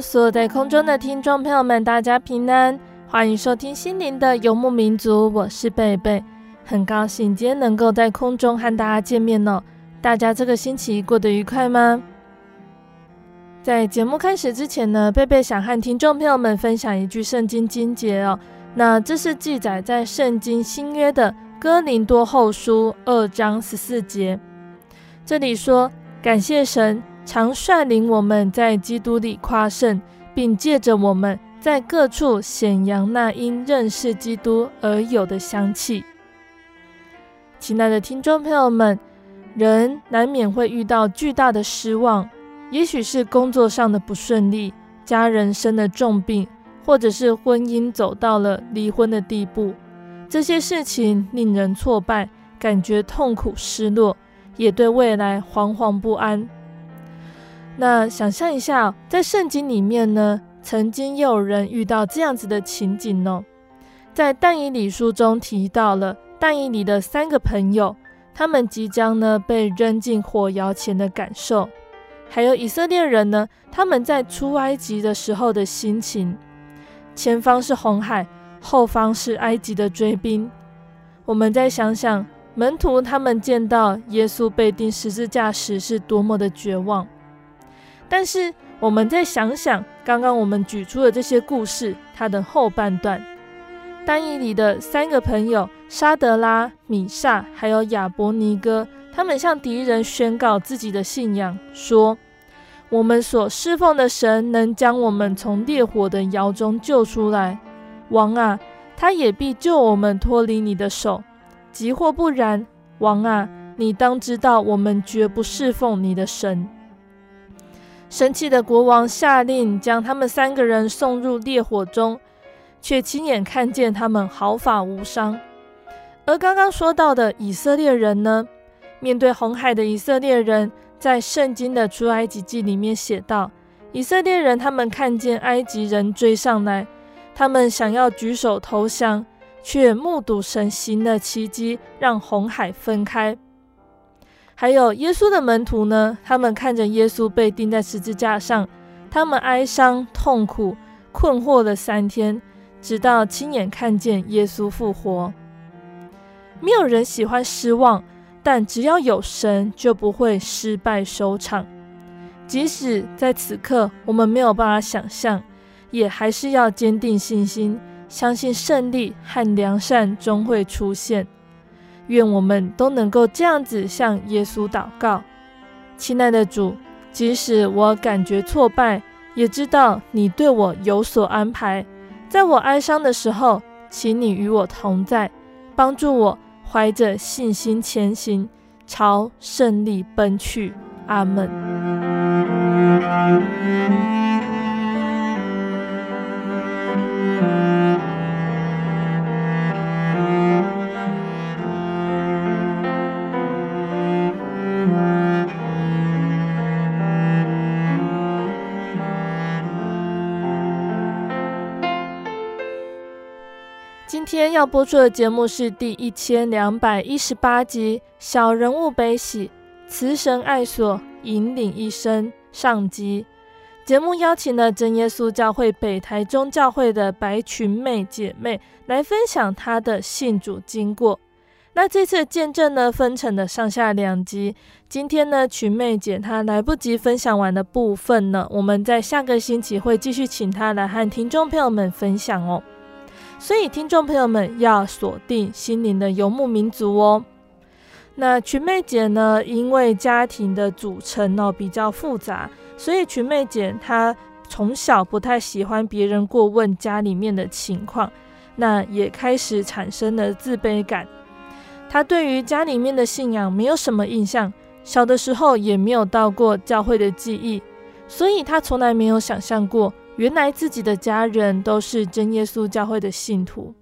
所有在空中的听众朋友们，大家平安，欢迎收听心灵的游牧民族，我是贝贝，很高兴今天能够在空中和大家见面哦。大家这个星期过得愉快吗？在节目开始之前呢，贝贝想和听众朋友们分享一句圣经经节哦。那这是记载在圣经新约的哥林多后书二章十四节，这里说：“感谢神。”常率领我们在基督里夸胜，并借着我们在各处显扬那因认识基督而有的香气。亲爱的听众朋友们，人难免会遇到巨大的失望，也许是工作上的不顺利，家人生了重病，或者是婚姻走到了离婚的地步。这些事情令人挫败，感觉痛苦、失落，也对未来惶惶不安。那想象一下，在圣经里面呢，曾经也有人遇到这样子的情景哦。在但以理书中提到了但以理的三个朋友，他们即将呢被扔进火窑前的感受，还有以色列人呢，他们在出埃及的时候的心情。前方是红海，后方是埃及的追兵。我们再想想，门徒他们见到耶稣被钉十字架时是多么的绝望。但是，我们再想想刚刚我们举出的这些故事，它的后半段，丹尼里的三个朋友沙德拉、米煞还有亚伯尼歌，他们向敌人宣告自己的信仰，说：“我们所侍奉的神能将我们从烈火的窑中救出来，王啊，他也必救我们脱离你的手；即或不然，王啊，你当知道，我们绝不侍奉你的神。”神气的国王下令将他们三个人送入烈火中，却亲眼看见他们毫发无伤。而刚刚说到的以色列人呢？面对红海的以色列人，在圣经的出埃及记里面写道：以色列人他们看见埃及人追上来，他们想要举手投降，却目睹神行的奇迹，让红海分开。还有耶稣的门徒呢？他们看着耶稣被钉在十字架上，他们哀伤、痛苦、困惑了三天，直到亲眼看见耶稣复活。没有人喜欢失望，但只要有神，就不会失败收场。即使在此刻我们没有办法想象，也还是要坚定信心，相信胜利和良善终会出现。愿我们都能够这样子向耶稣祷告，亲爱的主，即使我感觉挫败，也知道你对我有所安排。在我哀伤的时候，请你与我同在，帮助我怀着信心前行，朝胜利奔去。阿门。天要播出的节目是第一千两百一十八集《小人物悲喜，慈神爱所，引领一生上集。节目邀请了真耶稣教会北台中教会的白群妹姐妹来分享她的信主经过。那这次见证呢，分成了上下两集。今天呢，群妹姐她来不及分享完的部分呢，我们在下个星期会继续请她来和听众朋友们分享哦。所以，听众朋友们要锁定心灵的游牧民族哦。那群妹姐呢，因为家庭的组成呢比较复杂，所以群妹姐她从小不太喜欢别人过问家里面的情况，那也开始产生了自卑感。她对于家里面的信仰没有什么印象，小的时候也没有到过教会的记忆，所以他从来没有想象过，原来自己的家人都是真耶稣教会的信徒。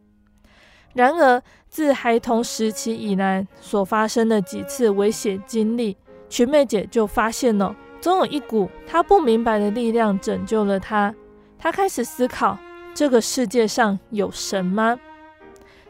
然而，自孩童时期以来所发生的几次危险经历，群妹姐就发现了，总有一股她不明白的力量拯救了她。她开始思考：这个世界上有神吗？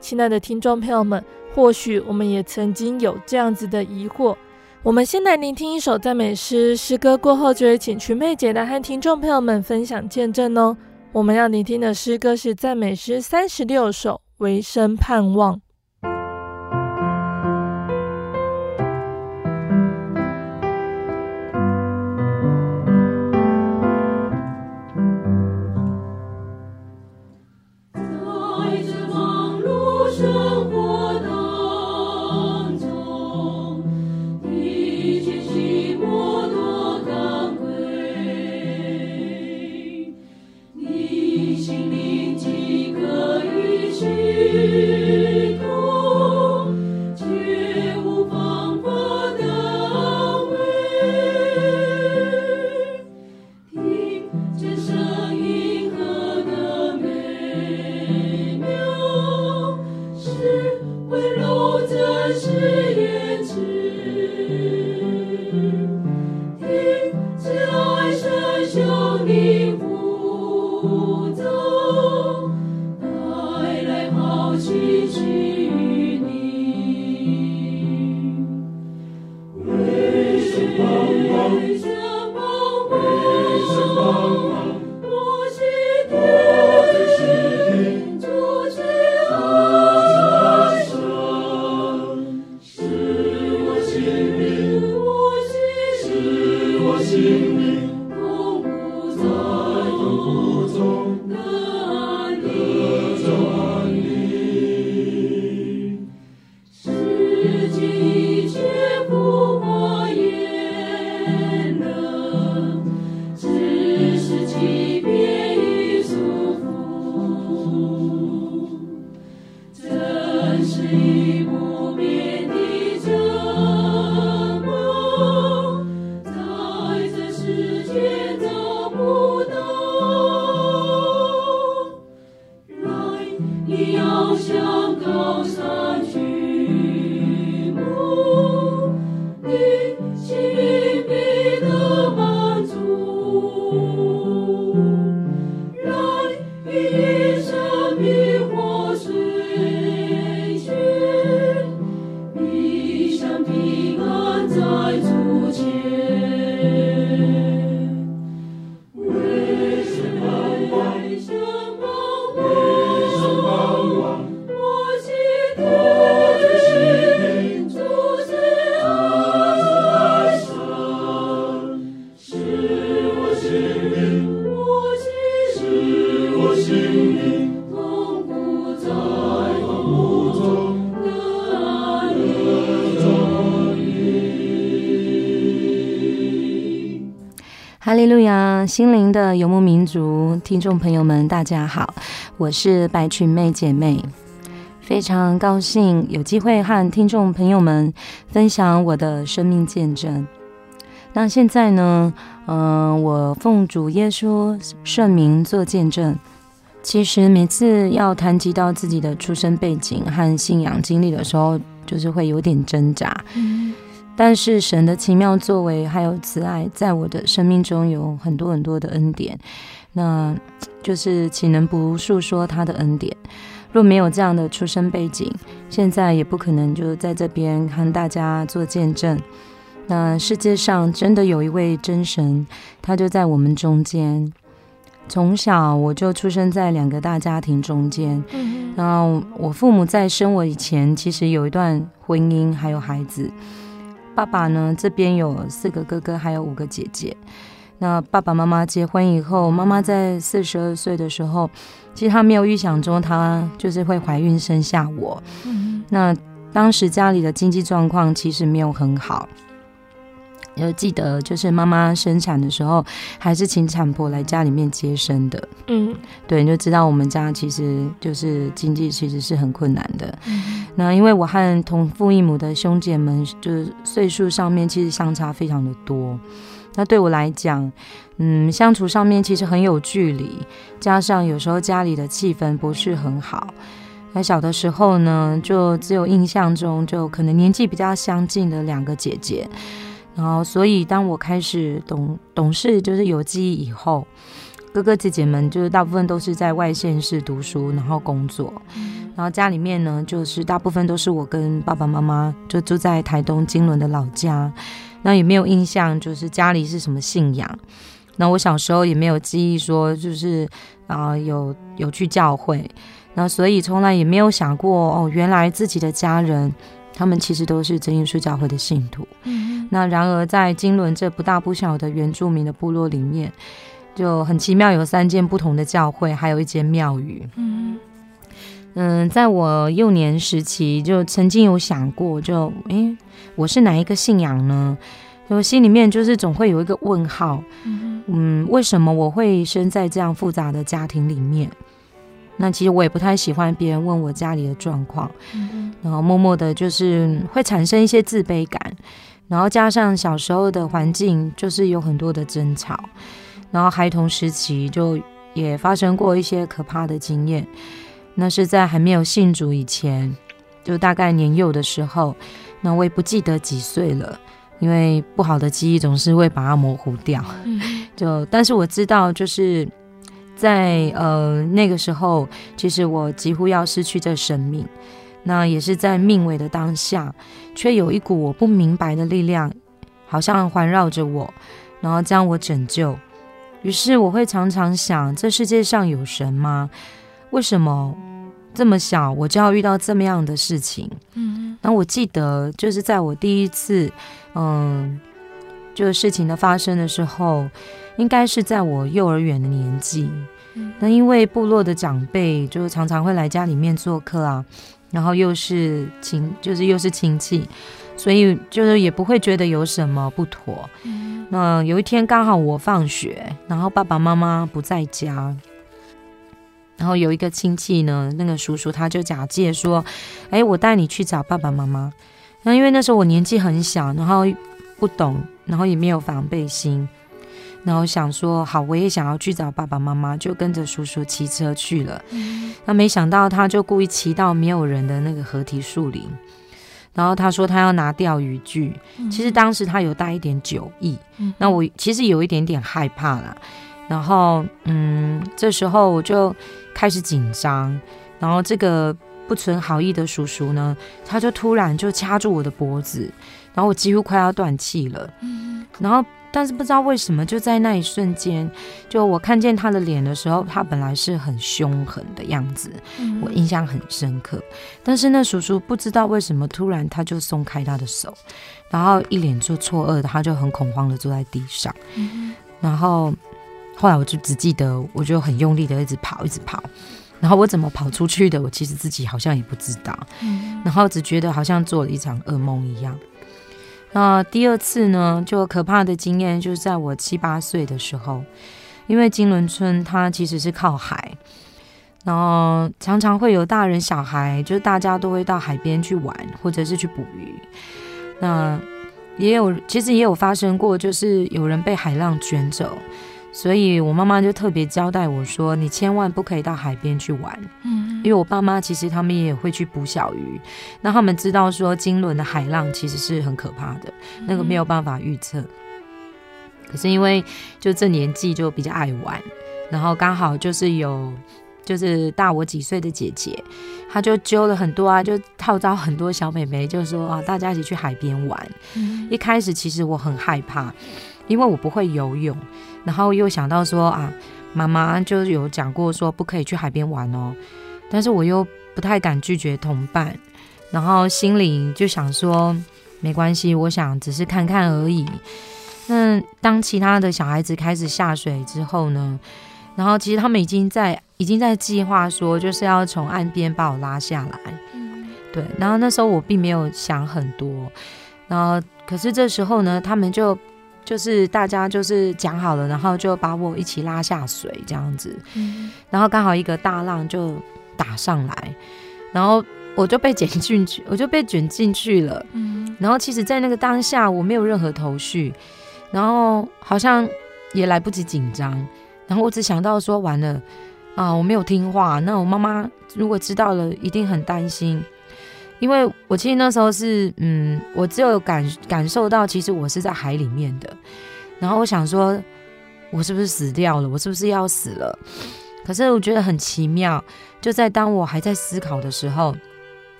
亲爱的听众朋友们。或许我们也曾经有这样子的疑惑。我们先来聆听一首赞美诗，诗歌过后就会请群妹姐来和听众朋友们分享见证哦。我们要聆听的诗歌是赞美诗三十六首，《唯生盼望》。是远去哈利路亚，心灵的游牧民族，听众朋友们，大家好，我是白裙妹姐妹，非常高兴有机会和听众朋友们分享我的生命见证。那现在呢，嗯、我奉主耶稣圣名做见证。其实每次要谈及到自己的出生背景和信仰经历的时候，就是会有点挣扎。但是神的奇妙作为还有慈爱，在我的生命中有很多很多的恩典，那 就是岂能不述说他的恩典？若没有这样的出生背景，现在也不可能就在这边和大家做见证。那世界上真的有一位真神，他就在我们中间。从小我就出生在两个大家庭中间，嗯，然后我父母在生我以前，其实有一段婚姻，还有孩子。爸爸呢，这边有四个哥哥，还有五个姐姐。那爸爸妈妈结婚以后，妈妈在四十二岁的时候，其实她没有预想中，她就是会怀孕生下我。嗯，那当时家里的经济状况其实没有很好。就记得，就是妈妈生产的时候，还是请产婆来家里面接生的。嗯，对，你就知道我们家其实就是经济其实是很困难的。嗯，那因为我和同父异母的兄姐们，就是岁数上面其实相差非常的多。那对我来讲，嗯，相处上面其实很有距离，加上有时候家里的气氛不是很好。那小的时候呢，就只有印象中就可能年纪比较相近的两个姐姐。然后，所以当我开始懂懂事，就是有记忆以后，哥哥姐姐们就是大部分都是在外县市读书，然后工作。然后家里面呢，就是大部分都是我跟爸爸妈妈就住在台东金轮的老家。那也没有印象，就是家里是什么信仰。那我小时候也没有记忆说，就是啊、呃、有有去教会。那所以从来也没有想过哦，原来自己的家人。他们其实都是真耶稣教会的信徒。嗯，那然而在金轮这不大不小的原住民的部落里面，就很奇妙，有三间不同的教会，还有一间庙宇。嗯嗯，在我幼年时期，就曾经有想过，就诶，我是哪一个信仰呢？我心里面就是总会有一个问号。嗯，嗯，为什么我会生在这样复杂的家庭里面？那其实我也不太喜欢别人问我家里的状况，嗯，然后默默的，就是会产生一些自卑感，然后加上小时候的环境就是有很多的争吵，然后孩童时期就也发生过一些可怕的经验。那是在还没有信主以前，就大概年幼的时候，那我也不记得几岁了，因为不好的记忆总是会把它模糊掉。就但是我知道，就是。在呃那个时候，其实我几乎要失去这生命，那也是在命危的当下，却有一股我不明白的力量，好像环绕着我，然后将我拯救。于是我会常常想，这世界上有神吗？为什么这么小我就要遇到这么样的事情？嗯，那我记得就是在我第一次，嗯，这事情的发生的时候。应该是在我幼儿园的年纪，那因为部落的长辈就常常会来家里面做客啊，然后又是亲，就是又是亲戚，所以就是也不会觉得有什么不妥。那有一天刚好我放学，然后爸爸妈妈不在家，然后有一个亲戚呢，那个叔叔他就假借说：“哎，我带你去找爸爸妈妈。”那因为那时候我年纪很小，然后不懂，然后也没有防备心。然后想说好，我也想要去找爸爸妈妈，就跟着叔叔骑车去了。嗯。那没想到他就故意骑到没有人的那个河堤树林，然后他说他要拿钓鱼具。嗯。其实当时他有带一点酒意。嗯。那我其实有一点点害怕啦。然后嗯，这时候我就开始紧张。然后这个不存好意的叔叔呢，他就突然就掐住我的脖子，然后我几乎快要断气了。嗯。然后。但是不知道为什么，就在那一瞬间，就我看见他的脸的时候，他本来是很凶狠的样子，我印象很深刻。但是那叔叔不知道为什么，突然他就松开他的手，然后一脸就错愕的，他就很恐慌的坐在地上。然后后来我就只记得，我就很用力的一直跑，一直跑。然后我怎么跑出去的，我其实自己好像也不知道。然后只觉得好像做了一场噩梦一样。那第二次呢，就可怕的经验就是在我七八岁的时候，因为金轮村它其实是靠海，然后常常会有大人小孩，就是大家都会到海边去玩，或者是去捕鱼。那也有，其实也有发生过，就是有人被海浪卷走。所以我妈妈就特别交代我说：“你千万不可以到海边去玩。”嗯，因为我爸妈其实他们也会去捕小鱼，那他们知道说金轮的海浪其实是很可怕的，那个没有办法预测。可是因为就这年纪就比较爱玩，然后刚好就是有就是大我几岁的姐姐，她就揪了很多啊，就号召很多小美眉，就说啊，大家一起去海边玩。嗯、一开始其实我很害怕，因为我不会游泳，然后又想到说啊，妈妈就有讲过说不可以去海边玩哦，但是我又不太敢拒绝同伴，然后心里就想说没关系，我想只是看看而已。那当其他的小孩子开始下水之后呢，然后其实他们已经在已经在计划说，就是要从岸边把我拉下来。嗯，对。然后那时候我并没有想很多，然后可是这时候呢，他们就就是大家就是讲好了，然后就把我一起拉下水这样子。嗯。然后刚好一个大浪就打上来，然后我就被卷进去，我就被卷进去了。嗯。然后其实，在那个当下，我没有任何头绪。然后好像也来不及紧张，然后我只想到说完了啊，我没有听话，那我妈妈如果知道了，一定很担心，因为我其实那时候是嗯，我只有感感受到，其实我是在海里面的，然后我想说，我是不是死掉了？我是不是要死了？可是我觉得很奇妙，就在当我还在思考的时候，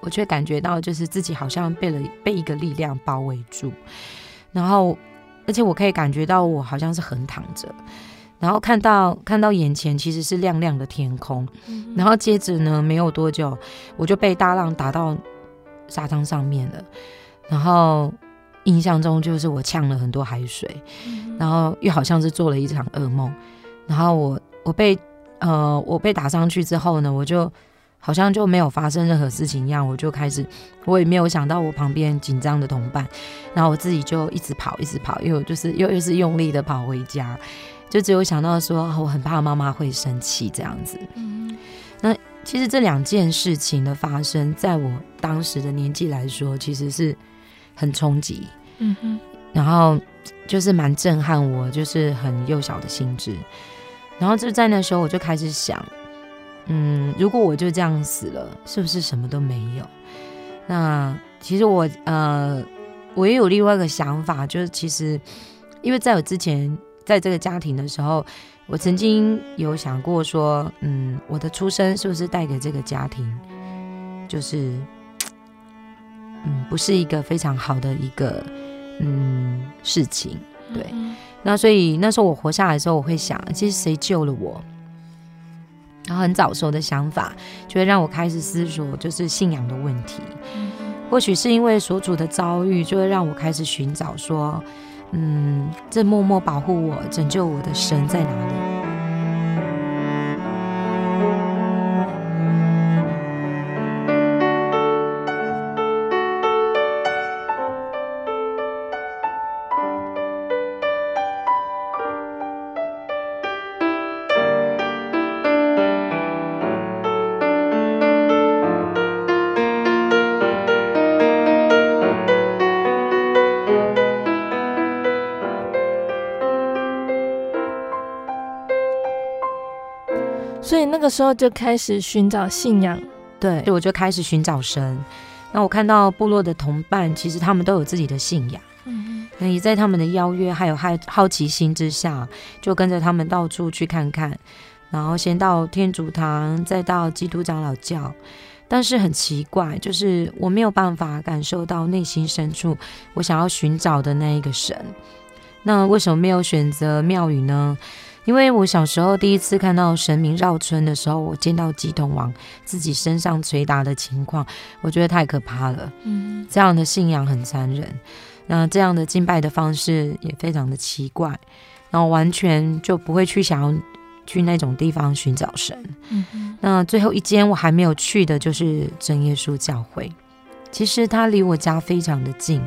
我却感觉到就是自己好像被了被一个力量包围住，然后。而且我可以感觉到，我好像是横躺着，然后看到看到眼前其实是亮亮的天空，嗯、然后接着呢，没有多久我就被大浪打到沙滩上面了，然后印象中就是我呛了很多海水，嗯、然后又好像是做了一场噩梦，然后我我被呃我被打上去之后呢，我就。好像就没有发生任何事情一样，我就开始，我也没有想到我旁边紧张的同伴，然后我自己就一直跑，一直跑，又就是又又是用力的跑回家，就只有想到说，我很怕妈妈会生气这样子。嗯，那其实这两件事情的发生，在我当时的年纪来说，其实是很冲击，嗯哼，然后就是蛮震撼我，就是很幼小的心智，然后就在那时候我就开始想。嗯，如果我就这样死了，是不是什么都没有？那其实我呃，我也有另外一个想法，就是其实，因为在我之前在这个家庭的时候，我曾经有想过说，嗯，我的出生是不是带给这个家庭，就是，嗯，不是一个非常好的一个嗯事情，对。那所以那时候我活下来的时候，我会想，其实谁救了我？然后很早熟的想法，就会让我开始思索，就是信仰的问题。或许是因为所处的遭遇，就会让我开始寻找说，嗯，这默默保护我、拯救我的神在哪里？时候就开始寻找信仰，对，我就开始寻找神。那我看到部落的同伴，其实他们都有自己的信仰。嗯，那也在他们的邀约还有好好奇心之下，就跟着他们到处去看看。然后先到天主堂，再到基督长老教。但是很奇怪，就是我没有办法感受到内心深处我想要寻找的那一个神。那为什么没有选择庙宇呢？因为我小时候第一次看到神明绕村的时候，我见到乩童往自己身上捶打的情况，我觉得太可怕了。嗯，这样的信仰很残忍，那这样的敬拜的方式也非常的奇怪，然后完全就不会去想要去那种地方寻找神。嗯，那最后一间我还没有去的就是真耶稣教会，其实它离我家非常的近，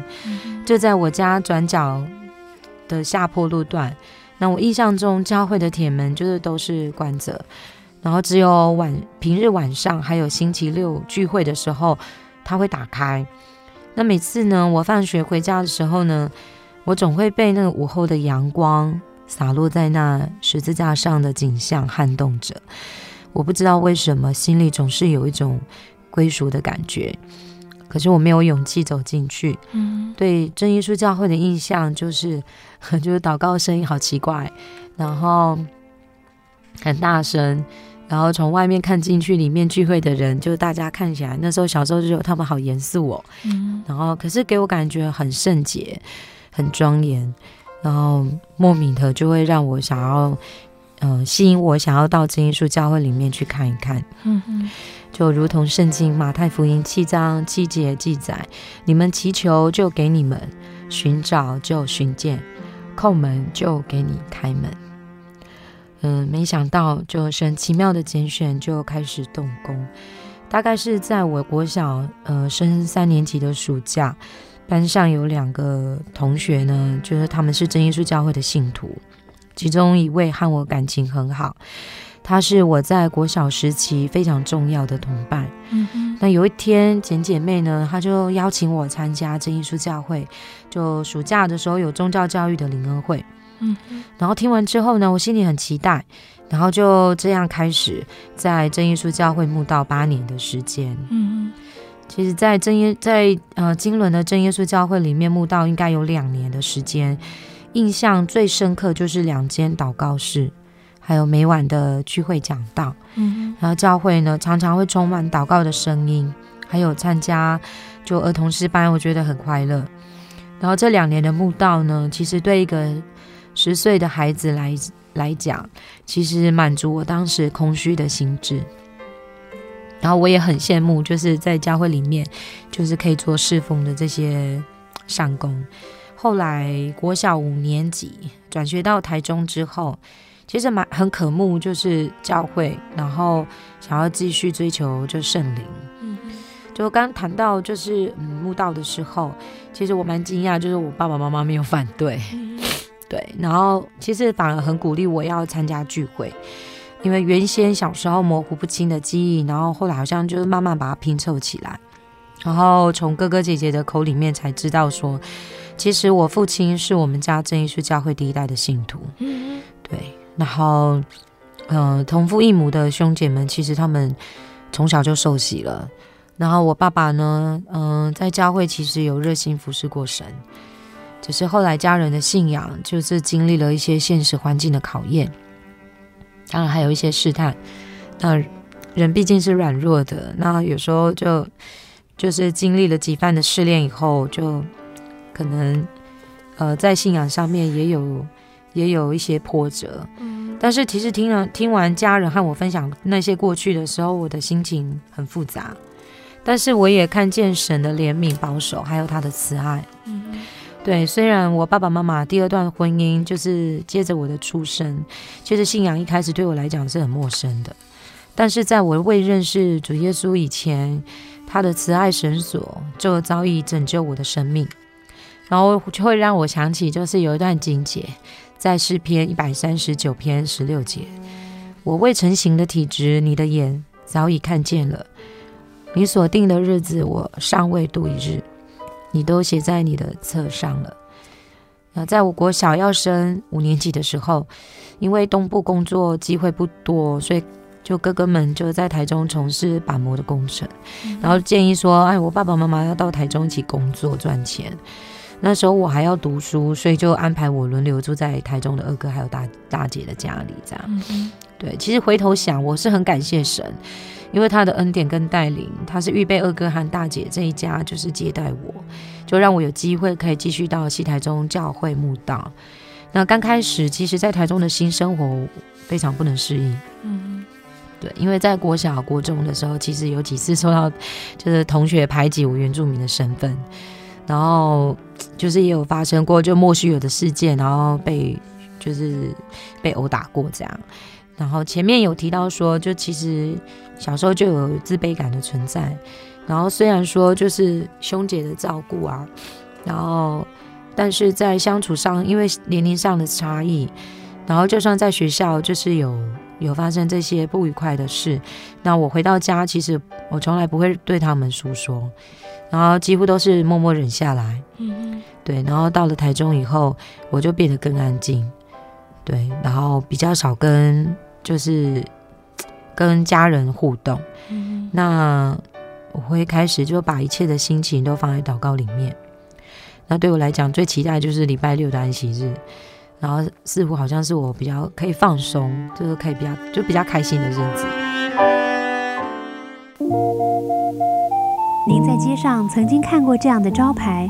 就在我家转角的下坡路段。那我印象中，教会的铁门就是都是关着，然后只有晚平日晚上还有星期六聚会的时候，它会打开。那每次呢，我放学回家的时候呢，我总会被那个午后的阳光洒落在那十字架上的景象撼动着。我不知道为什么，心里总是有一种归属的感觉。可是我没有勇气走进去。嗯，对真耶稣教会的印象就是，就是祷告声音好奇怪，然后很大声，然后从外面看进去，里面聚会的人，就大家看起来那时候小时候就觉得他们好严肃哦，嗯，然后可是给我感觉很圣洁，很庄严，然后莫名的就会让我想要，嗯、呃，吸引我想要到真耶稣教会里面去看一看，嗯嗯，就如同圣经马太福音七章七节记载，你们祈求就给你们，寻找就寻见，叩门就给你开门。嗯，没想到就神奇妙的拣选就开始动工，大概是在我国小呃升三年级的暑假，班上有两个同学呢，就是他们是真耶稣教会的信徒，其中一位和我感情很好，他是我在国小时期非常重要的同伴。嗯嗯，那有一天简姐妹呢，她就邀请我参加真耶稣教会，就暑假的时候有宗教教育的灵恩会。嗯，然后听完之后呢，我心里很期待，然后就这样开始在真耶稣教会慕道八年的时间。嗯嗯，其实，在真耶在呃金轮的真耶稣教会里面慕道应该有两年的时间，印象最深刻就是两间祷告室，还有每晚的聚会讲道。嗯，然后教会呢常常会充满祷告的声音，还有参加就儿童诗班，我觉得很快乐。然后这两年的慕道呢，其实对一个十岁的孩子来来讲，其实满足我当时空虚的心智。然后我也很羡慕，就是在教会里面，就是可以做侍奉的这些上工。后来国小五年级转学到台中之后，其实蛮很渴慕，就是教会，然后想要继续追求就圣灵。嗯，就刚谈到就是嗯慕道的时候，其实我蛮惊讶，就是我爸爸妈妈没有反对。对，然后其实反而很鼓励我要参加聚会，因为原先小时候模糊不清的记忆，然后后来好像就是慢慢把它拼凑起来，然后从哥哥姐姐的口里面才知道说，其实我父亲是我们家真耶稣教会第一代的信徒。嗯，对，然后呃同父异母的兄姐们，其实他们从小就受洗了，然后我爸爸呢，嗯、呃，在教会其实有热心服侍过神。只是后来家人的信仰就是经历了一些现实环境的考验，当然还有一些试探。那人毕竟是软弱的，那有时候就就是经历了几番的试炼以后，就可能呃在信仰上面也有也有一些波折。嗯，但是其实听了听完家人和我分享那些过去的时候，我的心情很复杂。但是我也看见神的怜悯、保守，还有他的慈爱。嗯。对，虽然我爸爸妈妈第二段婚姻就是接着我的出生，其实信仰一开始对我来讲是很陌生的，但是在我未认识主耶稣以前，他的慈爱神索就早已拯救我的生命，然后就会让我想起，就是有一段经节，在诗篇一百三十九篇十六节，我未成形的体质，你的眼早已看见了，你所定的日子，我尚未度一日。你都写在你的册上了。那在我国小要升五年级的时候，因为东部工作机会不多，所以就哥哥们就在台中从事板模的工程，然后建议说：“哎，我爸爸妈妈要到台中一起工作赚钱。”那时候我还要读书，所以就安排我轮流住在台中的二哥还有大大姐的家里，这样。对，其实回头想，我是很感谢神。因为他的恩典跟带领，他是预备二哥和大姐这一家，就是接待我，就让我有机会可以继续到西台中教会慕道。那刚开始，其实，在台中的新生活非常不能适应。嗯，对，因为在国小、国中的时候，其实有几次受到就是同学排挤我原住民的身份，然后就是也有发生过就莫须有的事件，然后被就是被殴打过这样。然后前面有提到说，就其实小时候就有自卑感的存在。然后虽然说就是兄姐的照顾啊，然后但是在相处上，因为年龄上的差异，然后就算在学校就是有有发生这些不愉快的事，那我回到家，其实我从来不会对他们诉说，然后几乎都是默默忍下来。嗯，对，然后到了台中以后，我就变得更安静。对，然后比较少跟就是 跟家人互动。嗯，那我会开始就把一切的心情都放在祷告里面。那对我来讲，最期待就是礼拜六的安息日，然后似乎好像是我比较可以放松，就是可以比较就比较开心的日子。您在街上曾经看过这样的招牌？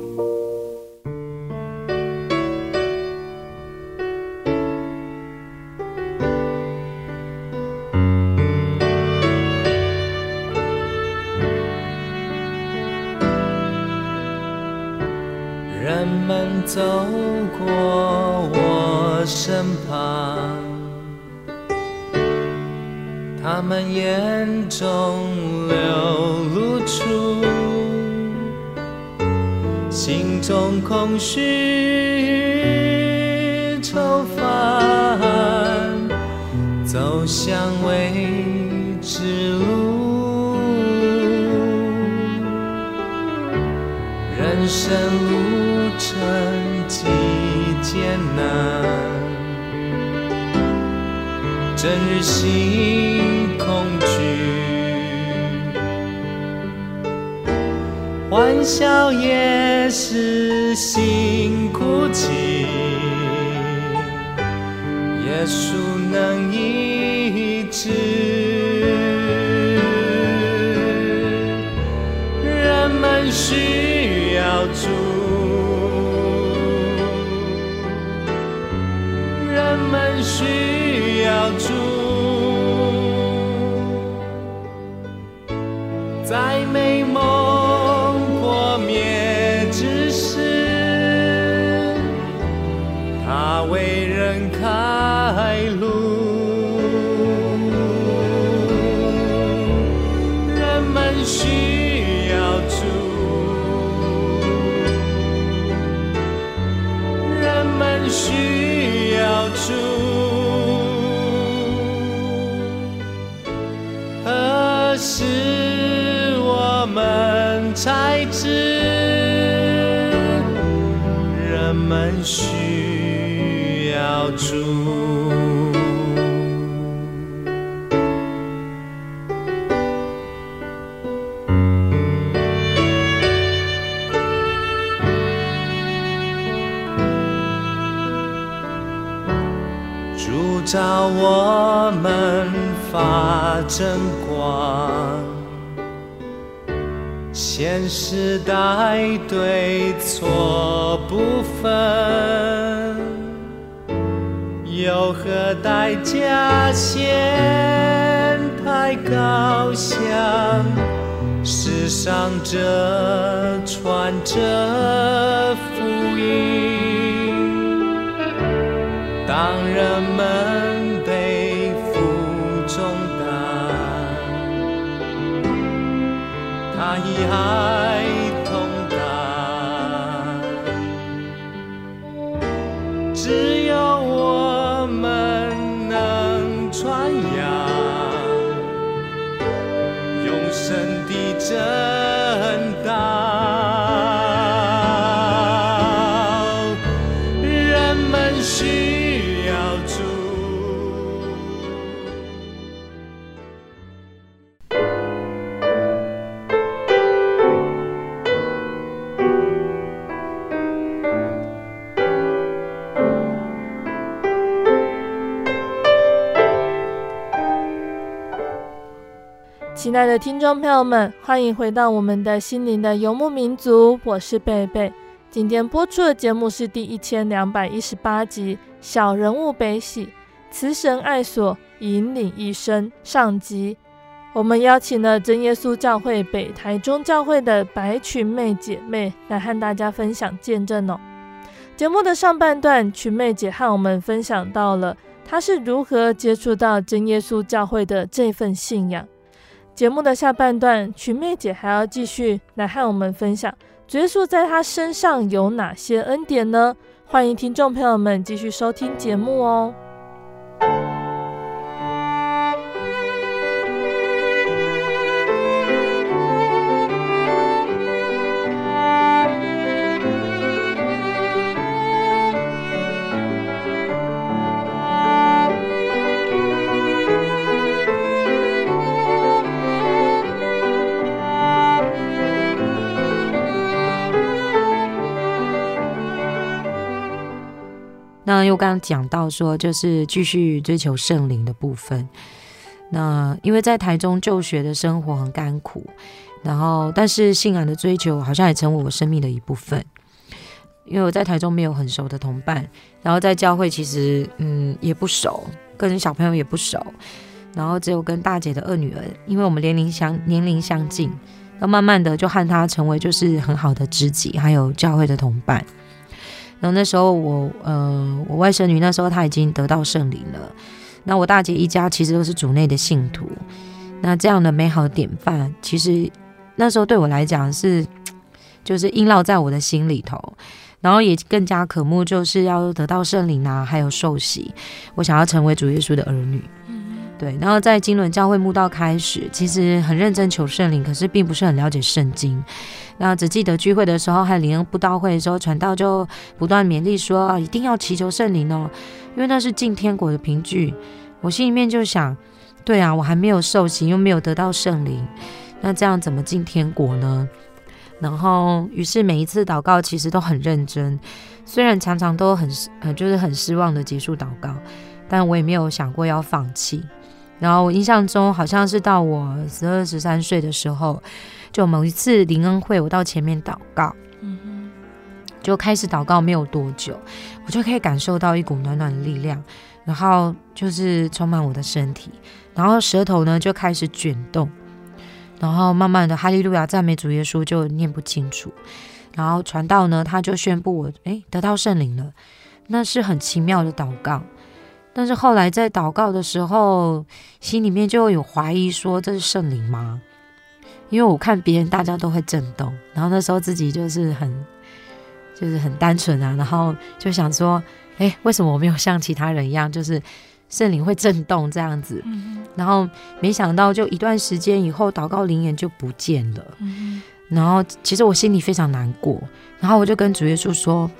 我们发真光，现时代对错不分，有何代价先太高香？世上这传这福音，当人们。地震。亲爱的听众朋友们，欢迎回到我们的心灵的游牧民族，我是贝贝。今天播出的节目是第一千两百一十八集《小人物悲喜，慈神爱所引领一生》上集。我们邀请了真耶稣教会北台中教会的白群妹姐妹来和大家分享见证哦。节目的上半段，群妹姐和我们分享到了她是如何接触到真耶稣教会的这份信仰。节目的下半段，群妹姐还要继续来和我们分享，耶稣在她身上有哪些恩典呢？欢迎听众朋友们继续收听节目哦。又刚刚讲到说，就是继续追求圣灵的部分。那因为在台中就学的生活很甘苦，然后但是信仰的追求好像也成为我生命的一部分。因为我在台中没有很熟的同伴，然后在教会其实嗯也不熟，跟小朋友也不熟，然后只有跟大姐的二女儿，因为我们年龄相年龄相近，那慢慢的就和她成为就是很好的知己，还有教会的同伴。然后那时候我呃我外甥女那时候她已经得到圣灵了。那我大姐一家其实都是主内的信徒，那这样的美好的典范，其实那时候对我来讲是，就是萦绕在我的心里头，然后也更加渴慕，就是要得到圣灵啊，还有受洗，我想要成为主耶稣的儿女。对，然后在金轮教会慕道开始，其实很认真求圣灵，可是并不是很了解圣经。那只记得聚会的时候，还有灵恩布道会的时候，传道就不断勉励说啊，一定要祈求圣灵哦，因为那是进天国的凭据。我心里面就想，对啊，我还没有受洗，又没有得到圣灵，那这样怎么进天国呢？然后，于是每一次祷告其实都很认真，虽然常常都很呃，就是很失望的结束祷告，但我也没有想过要放弃。然后我印象中好像是到我十二十三岁的时候，就某一次灵恩会，我到前面祷告，嗯哼，就开始祷告没有多久，我就可以感受到一股暖暖的力量，然后就是充满我的身体，然后舌头呢就开始卷动，然后慢慢的哈利路亚赞美主耶稣就念不清楚，然后传道呢他就宣布我诶得到圣灵了，那是很奇妙的祷告。但是后来在祷告的时候，心里面就有怀疑，说这是圣灵吗？因为我看别人大家都会震动，然后那时候自己就是很，就是很单纯啊，然后就想说，哎，为什么我没有像其他人一样，就是圣灵会震动这样子？然后没想到就一段时间以后，祷告灵言就不见了。然后其实我心里非常难过，然后我就跟主耶稣说，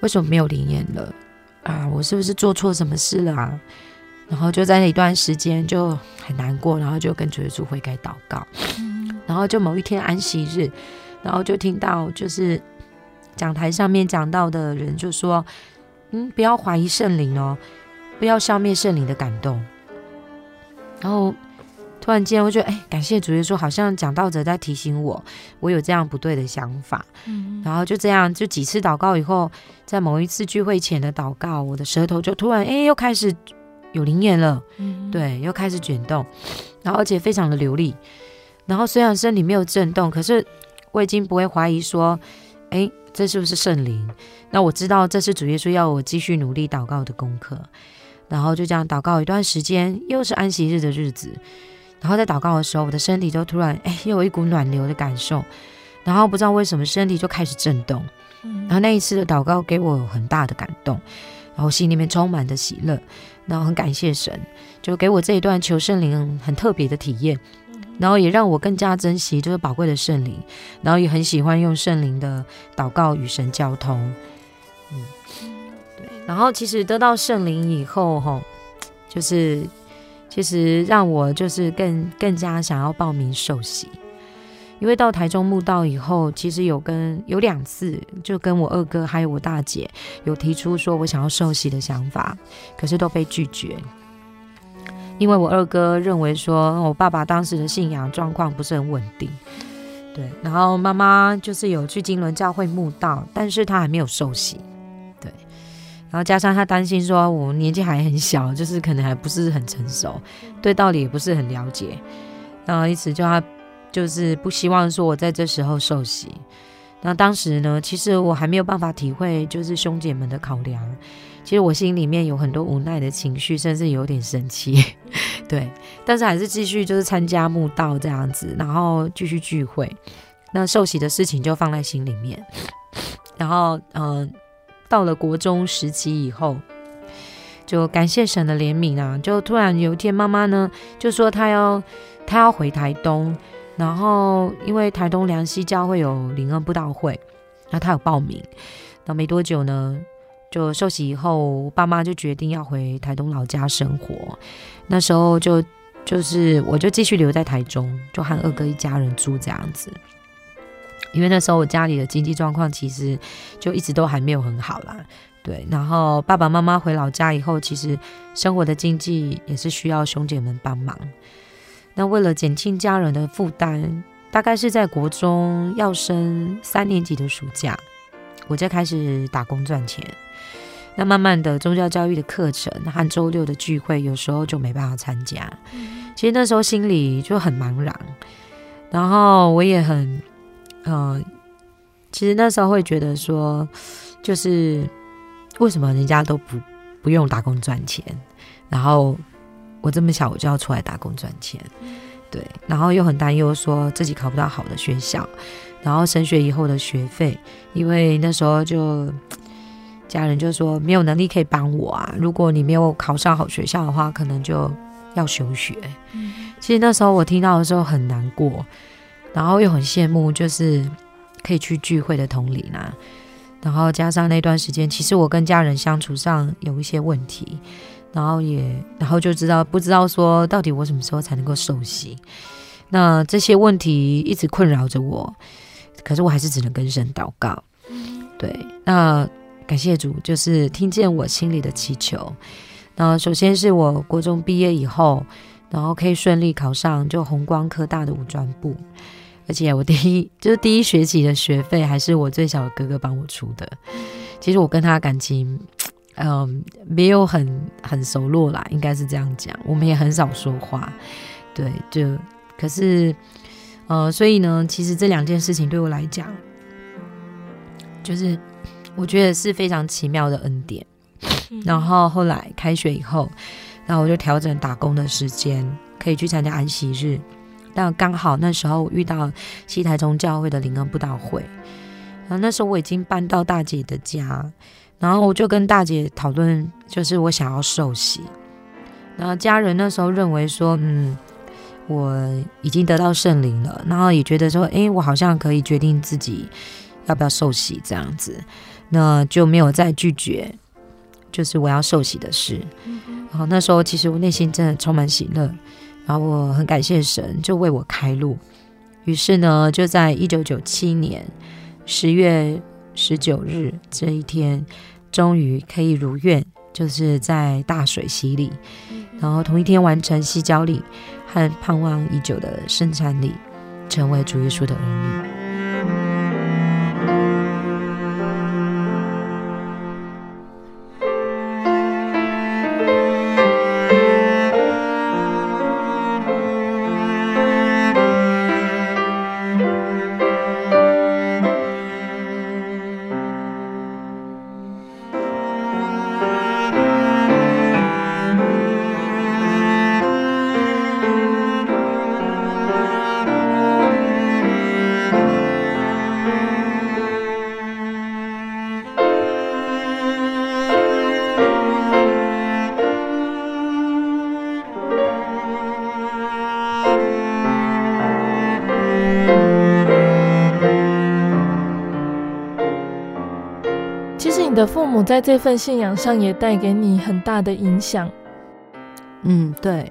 为什么没有灵言了？啊，我是不是做错什么事了啊？然后就在那一段时间就很难过，然后就跟主耶稣悔改祷告。然后就某一天安息日，然后就听到就是讲台上面讲到的人就说：“嗯，不要怀疑圣灵哦，不要消灭圣灵的感动。”然后。突然间，我觉得哎，感谢主耶稣，好像讲道者在提醒我，我有这样不对的想法。嗯，然后就这样，就几次祷告以后，在某一次聚会前的祷告，我的舌头就突然哎，又开始有灵验了。嗯，对，又开始卷动，然后而且非常的流利。然后虽然身体没有震动，可是我已经不会怀疑说，哎，这是不是圣灵？那我知道这是主耶稣要我继续努力祷告的功课。然后就这样祷告一段时间，又是安息日的日子。然后在祷告的时候，我的身体就突然哎，又有一股暖流的感受，然后不知道为什么身体就开始震动，然后那一次的祷告给我有很大的感动，然后心里面充满着喜乐，然后很感谢神，就给我这一段求圣灵很特别的体验，然后也让我更加珍惜就是宝贵的圣灵，然后也很喜欢用圣灵的祷告与神交通，嗯，对，然后其实得到圣灵以后哈，就是。其实让我就是更更加想要报名受洗，因为到台中慕道以后，其实有跟有两次就跟我二哥还有我大姐有提出说我想要受洗的想法，可是都被拒绝，因为我二哥认为说我爸爸当时的信仰状况不是很稳定，对，然后妈妈就是有去金轮教会慕道，但是他还没有受洗。对然后加上他担心说，我年纪还很小，就是可能还不是很成熟，对道理也不是很了解，然后因此就他就是不希望说我在这时候受洗。那当时呢，其实我还没有办法体会就是兄姐们的考量，其实我心里面有很多无奈的情绪，甚至有点生气，对，但是还是继续就是参加慕道这样子，然后继续聚会。那受洗的事情就放在心里面，然后嗯。呃到了国中时期以后，就感谢神的怜悯啊！就突然有一天，妈妈呢就说她要她要回台东，然后因为台东梁溪教会有灵恩布道会，那她有报名。那没多久呢，就受洗以后，爸妈就决定要回台东老家生活。那时候就就是我就继续留在台中，就和二哥一家人住这样子。因为那时候我家里的经济状况其实就一直都还没有很好啦，对，然后爸爸妈妈回老家以后，其实生活的经济也是需要兄姐们帮忙。那为了减轻家人的负担，大概是在国中要升三年级的暑假，我就开始打工赚钱。那慢慢的，宗教教育的课程和周六的聚会，有时候就没办法参加。其实那时候心里就很茫然，然后我也很，呃，其实那时候会觉得说，就是为什么人家都不不用打工赚钱，然后我这么小我就要出来打工赚钱，对，然后又很担忧说自己考不到好的学校，然后升学以后的学费，因为那时候就。家人就说没有能力可以帮我啊，如果你没有考上好学校的话，可能就要休学。嗯。其实那时候我听到的时候很难过，然后又很羡慕，就是可以去聚会的同龄啊。然后加上那段时间，其实我跟家人相处上有一些问题，然后也然后就知道不知道说到底我什么时候才能够受洗。那这些问题一直困扰着我，可是我还是只能跟神祷告。对，那。感谢主，就是听见我心里的祈求。那，首先是我国中毕业以后，然后可以顺利考上就红光科大的武装部，而且我第一就是第一学期的学费还是我最小的哥哥帮我出的。其实我跟他感情，嗯，没有很很熟络啦，应该是这样讲。我们也很少说话，对，就可是，呃，所以呢，其实这两件事情对我来讲，就是。我觉得是非常奇妙的恩典。然后后来开学以后，然后我就调整打工的时间，可以去参加安息日。但刚好那时候遇到西台中教会的灵恩布道会，然后那时候我已经搬到大姐的家，然后我就跟大姐讨论，就是我想要受洗。然后家人那时候认为说，嗯，我已经得到圣灵了，然后也觉得说，诶，我好像可以决定自己要不要受洗这样子。那就没有再拒绝，就是我要受洗的事。然后那时候其实我内心真的充满喜乐，然后我很感谢神，就为我开路。于是呢，就在一九九七年十月十九日这一天，终于可以如愿，就是在大水洗礼，然后同一天完成洗脚礼和盼望已久的圣餐礼，成为主耶稣的儿女。在这份信仰上也带给你很大的影响。嗯，对，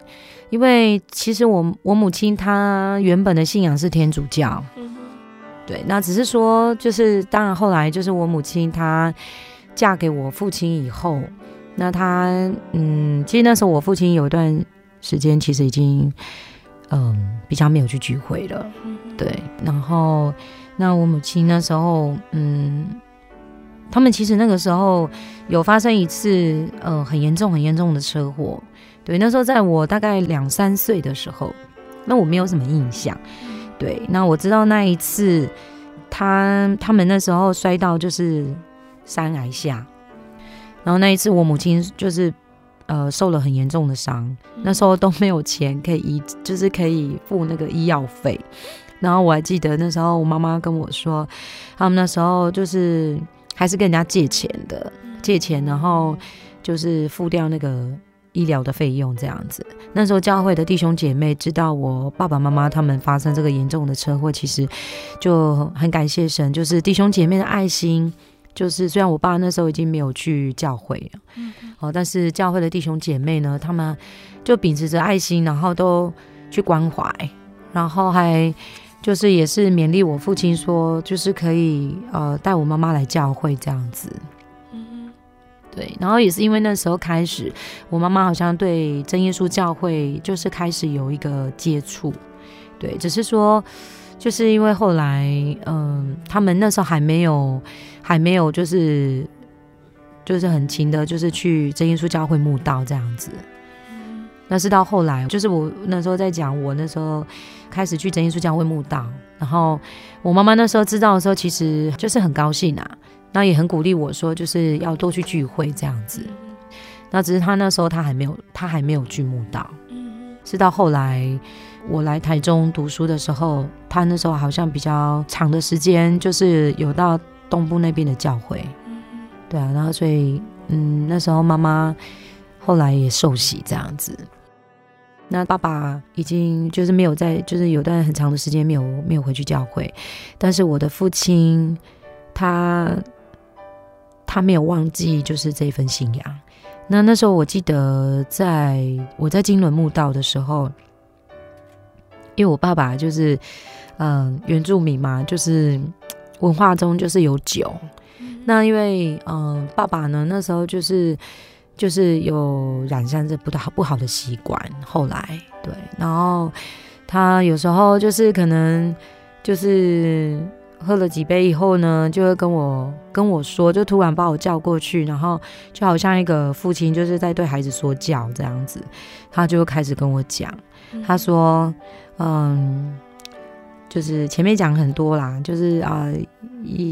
因为其实我我母亲她原本的信仰是天主教，嗯，对，那只是说就是当然后来就是我母亲她嫁给我父亲以后，那她嗯，其实那时候我父亲有一段时间其实已经嗯比较没有去聚会了，嗯，对，然后那我母亲那时候嗯。他们其实那个时候有发生一次，呃，很严重、很严重的车祸。对，那时候在我大概两三岁的时候，那我没有什么印象。对，那我知道那一次，他他们那时候摔到就是山崖下，然后那一次我母亲就是呃受了很严重的伤，那时候都没有钱可以医，就是可以付那个医药费。然后我还记得那时候我妈妈跟我说，他们那时候就是。还是跟人家借钱的，借钱，然后就是付掉那个医疗的费用这样子。那时候教会的弟兄姐妹知道我爸爸妈妈他们发生这个严重的车祸，其实就很感谢神，就是弟兄姐妹的爱心。就是虽然我爸那时候已经没有去教会了，嗯，哦，但是教会的弟兄姐妹呢，他们就秉持着爱心，然后都去关怀，然后还。就是也是勉励我父亲说，就是可以呃带我妈妈来教会这样子。嗯，对，然后也是因为那时候开始，我妈妈好像对真耶稣教会就是开始有一个接触，对，只是说就是因为后来，嗯，他们那时候还没有还没有就是就是很勤的，就是去真耶稣教会慕道这样子。那是到后来，就是我那时候在讲，我那时候开始去真耶稣教会慕道，然后我妈妈那时候知道的时候，其实就是很高兴啊。那也很鼓励我说，就是要多去聚会这样子。那只是她那时候她还没有，她还没有去慕道。是到后来我来台中读书的时候，她那时候好像比较长的时间，就是有到东部那边的教会。对啊，然后所以嗯，那时候妈妈后来也受洗这样子。那爸爸已经就是没有在，就是有段很长的时间没有没有回去教会。但是我的父亲他。他没有忘记，就是这份信仰。那那时候我记得，在我在金轮墓道的时候，因为我爸爸就是嗯、呃、原住民嘛，就是文化中就是有酒。那因为嗯、呃、爸爸呢那时候就是就是有染上这不好不好的习惯。后来对，然后他有时候就是可能就是。喝了几杯以后呢，就会跟我跟我说，就突然把我叫过去，然后就好像一个父亲就是在对孩子说教这样子，他就开始跟我讲，他说，嗯，就是前面讲很多啦，就是啊、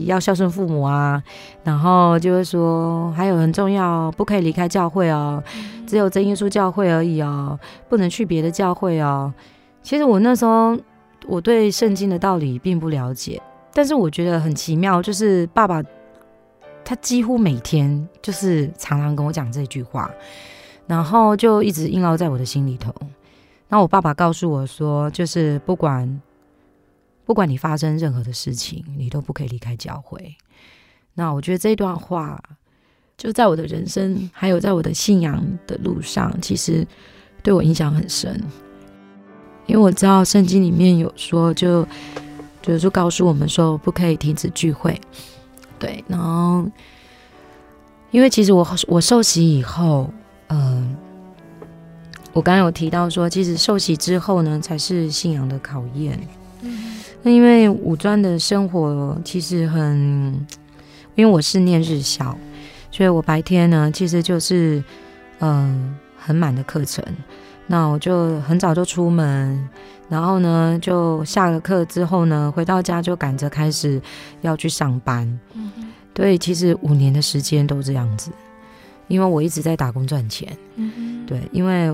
要孝顺父母啊，然后就会说，还有很重要，不可以离开教会哦，只有真耶稣教会而已哦，不能去别的教会哦。其实我那时候我对圣经的道理并不了解。但是我觉得很奇妙，就是爸爸他几乎每天就是常常跟我讲这句话，然后就一直萦绕在我的心里头。那我爸爸告诉我说，就是不管不管你发生任何的事情，你都不可以离开教会。那我觉得这段话就在我的人生，还有在我的信仰的路上，其实对我影响很深，因为我知道圣经里面有说就。就是，告诉我们说不可以停止聚会，对。然后，因为其实我我受洗以后，嗯、我刚刚有提到说，其实受洗之后呢，才是信仰的考验。嗯。那因为五专的生活其实很，因为我是念日校，所以我白天呢其实就是嗯、呃、很满的课程，那我就很早就出门。然后呢，就下了课之后呢，回到家就赶着开始要去上班。嗯哼，对，其实五年的时间都这样子，因为我一直在打工赚钱。嗯哼，对，因为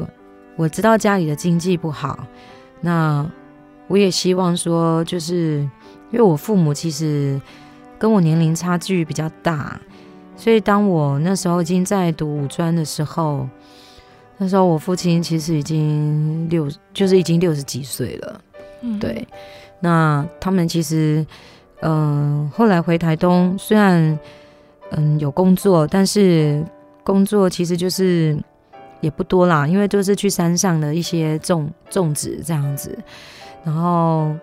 我知道家里的经济不好，那我也希望说，就是因为我父母其实跟我年龄差距比较大，所以当我那时候已经在读五专的时候。那时候我父亲其实已经六，就是已经六十几岁了，嗯，对。那他们其实，嗯、呃，后来回台东，虽然嗯有工作，但是工作其实就是也不多啦，因为就是去山上的一些种种植这样子。然后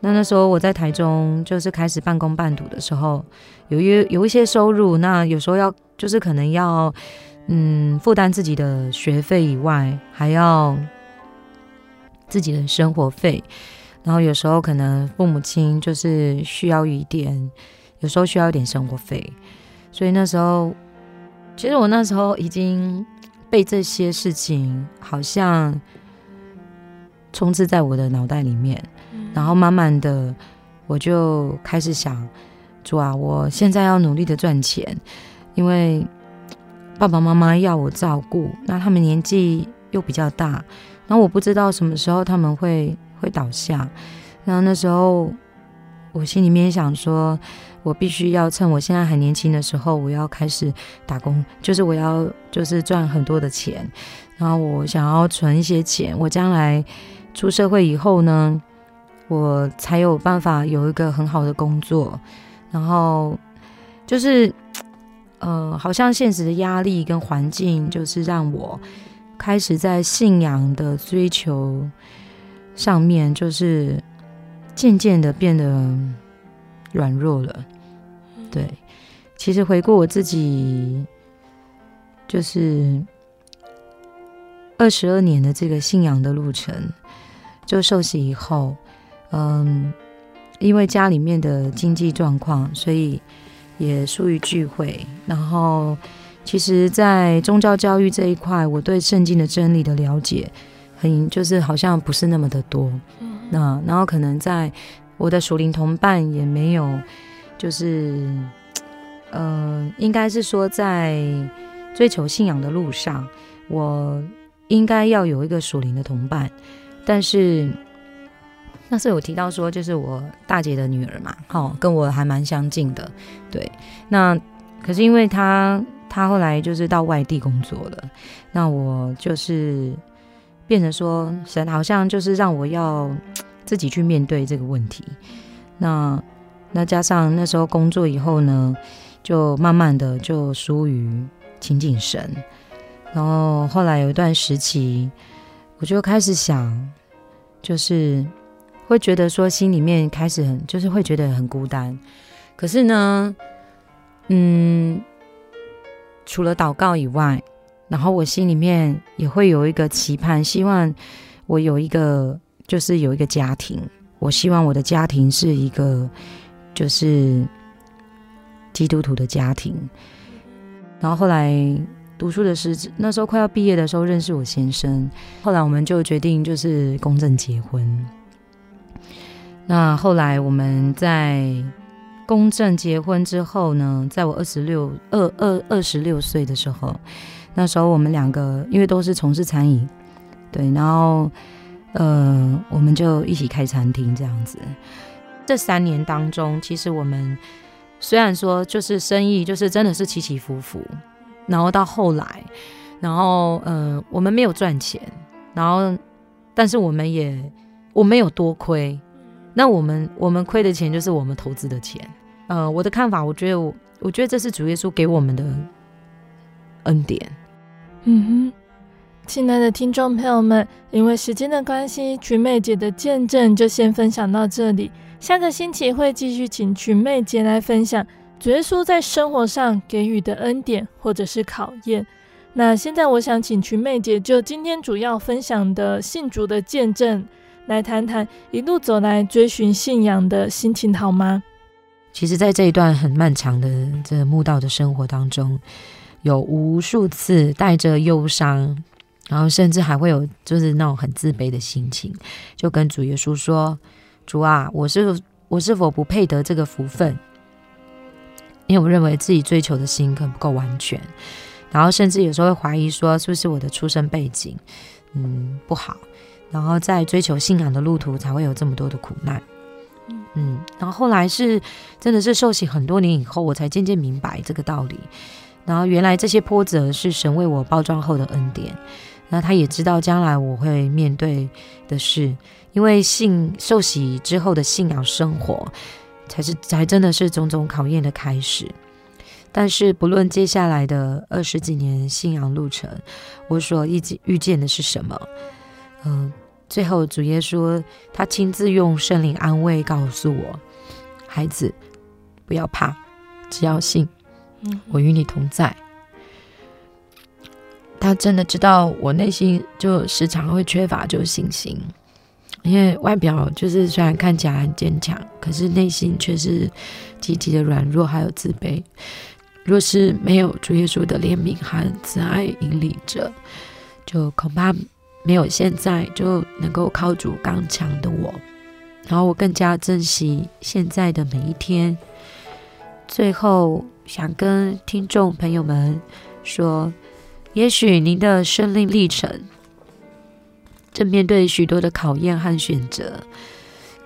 那那时候我在台中，就是开始半工半读的时候，有一有一些收入，那有时候要就是可能要。嗯，负担自己的学费以外，还要自己的生活费，然后有时候可能父母亲就是需要一点，有时候需要一点生活费，所以那时候，其实我那时候已经被这些事情好像充斥在我的脑袋里面，然后慢慢的我就开始想，主啊，我现在要努力的赚钱，因为。爸爸妈妈要我照顾，那他们年纪又比较大，然后我不知道什么时候他们会会倒下，然后那时候我心里面想说，我必须要趁我现在还年轻的时候，我要开始打工，就是我要就是赚很多的钱，然后我想要存一些钱，我将来出社会以后呢，我才有办法有一个很好的工作，然后就是。呃，好像现实的压力跟环境，就是让我开始在信仰的追求上面，就是渐渐的变得软弱了。对，其实回顾我自己，就是二十二年的这个信仰的路程，就受洗以后，嗯，因为家里面的经济状况，所以也疏于聚会。然后，其实，在宗教教育这一块，我对圣经的真理的了解，很就是好像不是那么的多。嗯那然后可能在我的属灵同伴也没有，就是，呃，应该是说在追求信仰的路上，我应该要有一个属灵的同伴。但是那时候有提到说，就是我大姐的女儿嘛，好，跟我还蛮相近的。对，那可是因为她她后来就是到外地工作了，那我就是。变成说，神好像就是让我要自己去面对这个问题。那那加上那时候工作以后呢，就慢慢的就疏于亲近神。然后后来有一段时期，我就开始想，就是会觉得说心里面开始很，就是会觉得很孤单。可是呢，嗯，除了祷告以外。然后我心里面也会有一个期盼，希望我有一个，就是有一个家庭。我希望我的家庭是一个，就是基督徒的家庭。然后后来读书的时，那时候快要毕业的时候认识我先生，后来我们就决定就是公证结婚。那后来我们在公证结婚之后呢，在我二十六二二二十六岁的时候。那时候我们两个因为都是从事餐饮，对，然后呃，我们就一起开餐厅这样子。这三年当中，其实我们虽然说就是生意就是真的是起起伏伏，然后到后来，然后呃，我们没有赚钱，然后但是我们也我没有多亏。那我们我们亏的钱就是我们投资的钱。呃，我的看法，我觉得我我觉得这是主耶稣给我们的恩典。嗯哼，亲爱的听众朋友们，因为时间的关系，瞿妹姐的见证就先分享到这里。下个星期会继续请瞿妹姐来分享主耶稣在生活上给予的恩典或者是考验。那现在我想请群妹姐就今天主要分享的信主的见证来谈谈一路走来追寻信仰的心情，好吗？其实，在这一段很漫长的这个慕道的生活当中。有无数次带着忧伤，然后甚至还会有就是那种很自卑的心情，就跟主耶稣说：“主啊，我是我是否不配得这个福分？因为我认为自己追求的心可能不够完全，然后甚至有时候会怀疑说，是不是我的出生背景嗯不好，然后在追求信仰的路途才会有这么多的苦难。嗯，然后后来是真的是受洗很多年以后，我才渐渐明白这个道理。”然后原来这些波折是神为我包装后的恩典，那他也知道将来我会面对的事，因为信受洗之后的信仰生活，才是才真的是种种考验的开始。但是不论接下来的二十几年信仰路程，我所遇见遇见的是什么，嗯，最后主耶稣他亲自用圣灵安慰告诉我，孩子，不要怕，只要信。我与你同在。他真的知道我内心就时常会缺乏就信心，因为外表就是虽然看起来很坚强，可是内心却是极其的软弱还有自卑。若是没有主耶稣的怜悯和慈爱引领着，就恐怕没有现在就能够靠主刚强的我。然后我更加珍惜现在的每一天。最后。想跟听众朋友们说，也许您的生命历程正面对许多的考验和选择，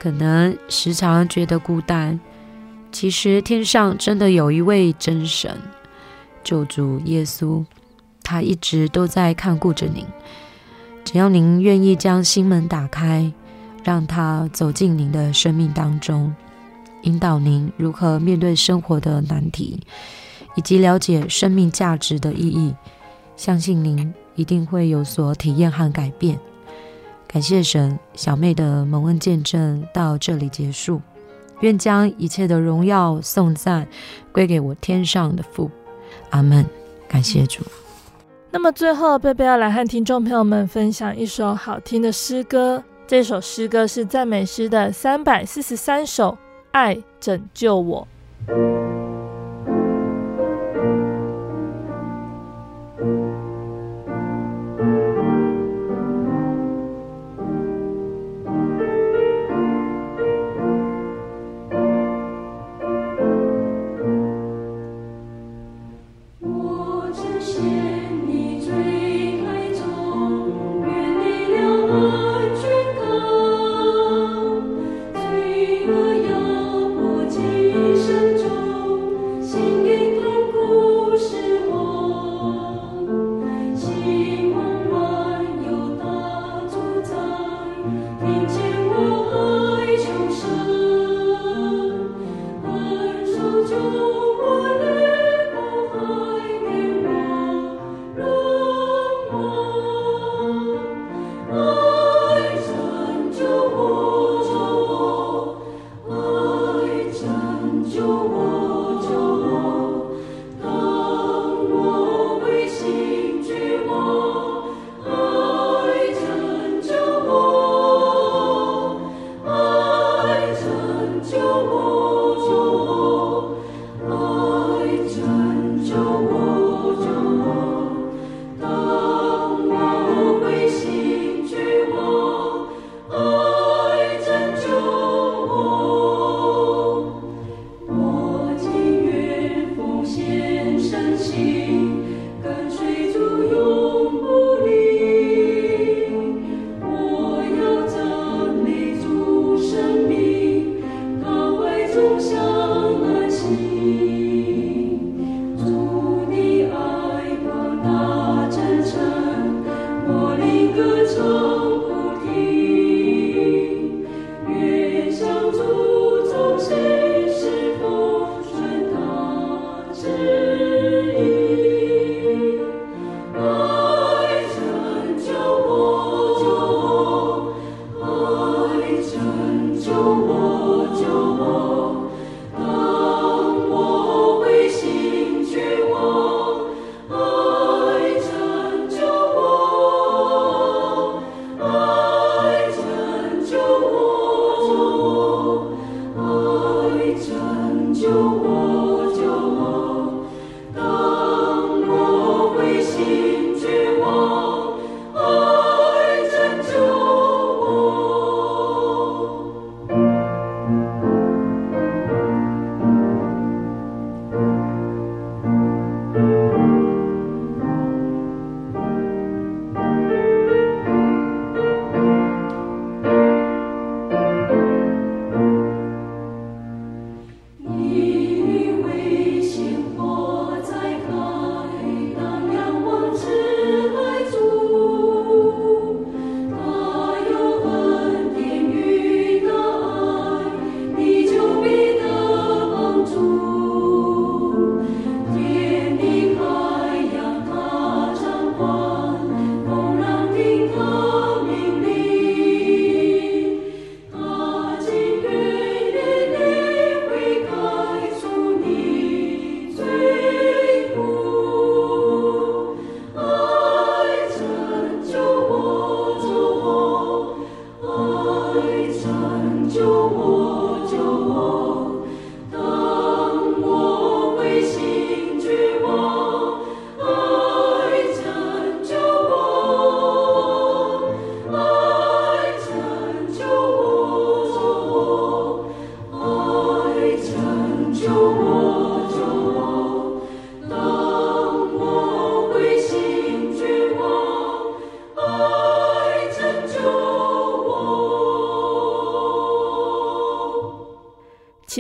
可能时常觉得孤单。其实天上真的有一位真神，救主耶稣，他一直都在看顾着您。只要您愿意将心门打开，让他走进您的生命当中。引导您如何面对生活的难题，以及了解生命价值的意义，相信您一定会有所体验和改变。感谢神，小妹的蒙恩见证到这里结束。愿将一切的荣耀颂赞归给我天上的父。阿门。感谢主。那么最后，贝贝要来和听众朋友们分享一首好听的诗歌。这首诗歌是赞美诗的三百四十三首，《爱拯救我》。